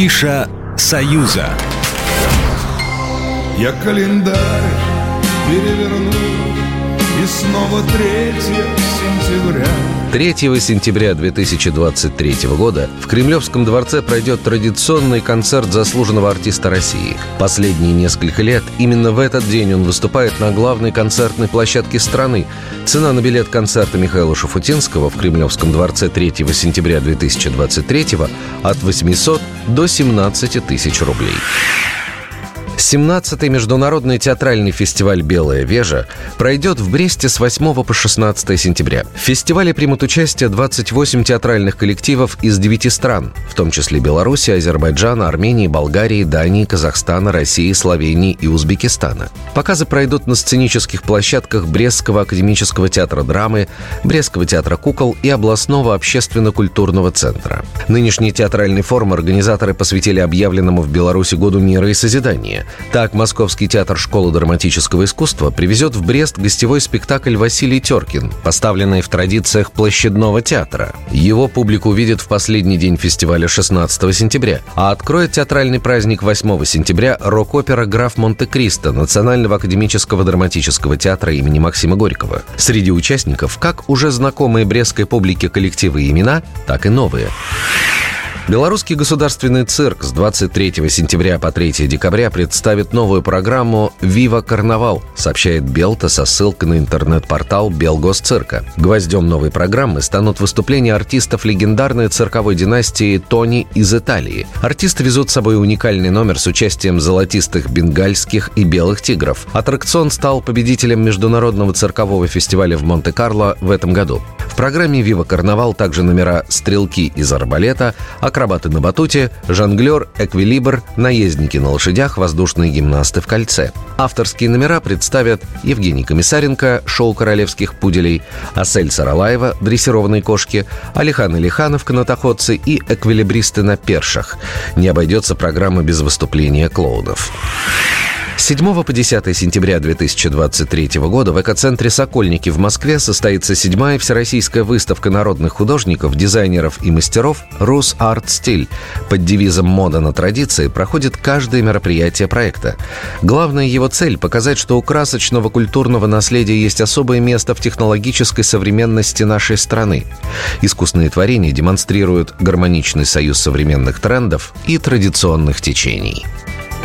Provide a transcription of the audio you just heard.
Афиша «Союза». Я календарь переверну И снова 3 сентября 3 сентября 2023 года в Кремлевском дворце пройдет традиционный концерт заслуженного артиста России. Последние несколько лет именно в этот день он выступает на главной концертной площадке страны. Цена на билет концерта Михаила Шафутинского в Кремлевском дворце 3 сентября 2023 от 800 до 17 тысяч рублей. 17-й международный театральный фестиваль «Белая вежа» пройдет в Бресте с 8 по 16 сентября. В фестивале примут участие 28 театральных коллективов из 9 стран, в том числе Беларуси, Азербайджана, Армении, Болгарии, Дании, Казахстана, России, Словении и Узбекистана. Показы пройдут на сценических площадках Брестского академического театра драмы, Брестского театра кукол и областного общественно-культурного центра. Нынешний театральный форум организаторы посвятили объявленному в Беларуси году мира и созидания. Так, Московский театр школы драматического искусства привезет в Брест гостевой спектакль «Василий Теркин», поставленный в традициях площадного театра. Его публику увидит в последний день фестиваля 16 сентября, а откроет театральный праздник 8 сентября рок-опера «Граф Монте-Кристо» Национального академического драматического театра имени Максима Горького. Среди участников как уже знакомые брестской публике коллективы и имена, так и новые. Белорусский государственный цирк с 23 сентября по 3 декабря представит новую программу «Вива Карнавал», сообщает Белта со ссылкой на интернет-портал Белгосцирка. Гвоздем новой программы станут выступления артистов легендарной цирковой династии Тони из Италии. Артисты везут с собой уникальный номер с участием золотистых бенгальских и белых тигров. Аттракцион стал победителем международного циркового фестиваля в Монте-Карло в этом году. В программе «Вива Карнавал» также номера «Стрелки из арбалета», акробаты на батуте, жонглер, эквилибр, наездники на лошадях, воздушные гимнасты в кольце. Авторские номера представят Евгений Комиссаренко, шоу королевских пуделей, Асель Саралаева, дрессированные кошки, Алихан Илиханов, канатоходцы и эквилибристы на першах. Не обойдется программа без выступления клоунов. С 7 по 10 сентября 2023 года в экоцентре «Сокольники» в Москве состоится седьмая всероссийская выставка народных художников, дизайнеров и мастеров «Рус Арт Стиль». Под девизом «Мода на традиции» проходит каждое мероприятие проекта. Главная его цель – показать, что у красочного культурного наследия есть особое место в технологической современности нашей страны. Искусственные творения демонстрируют гармоничный союз современных трендов и традиционных течений.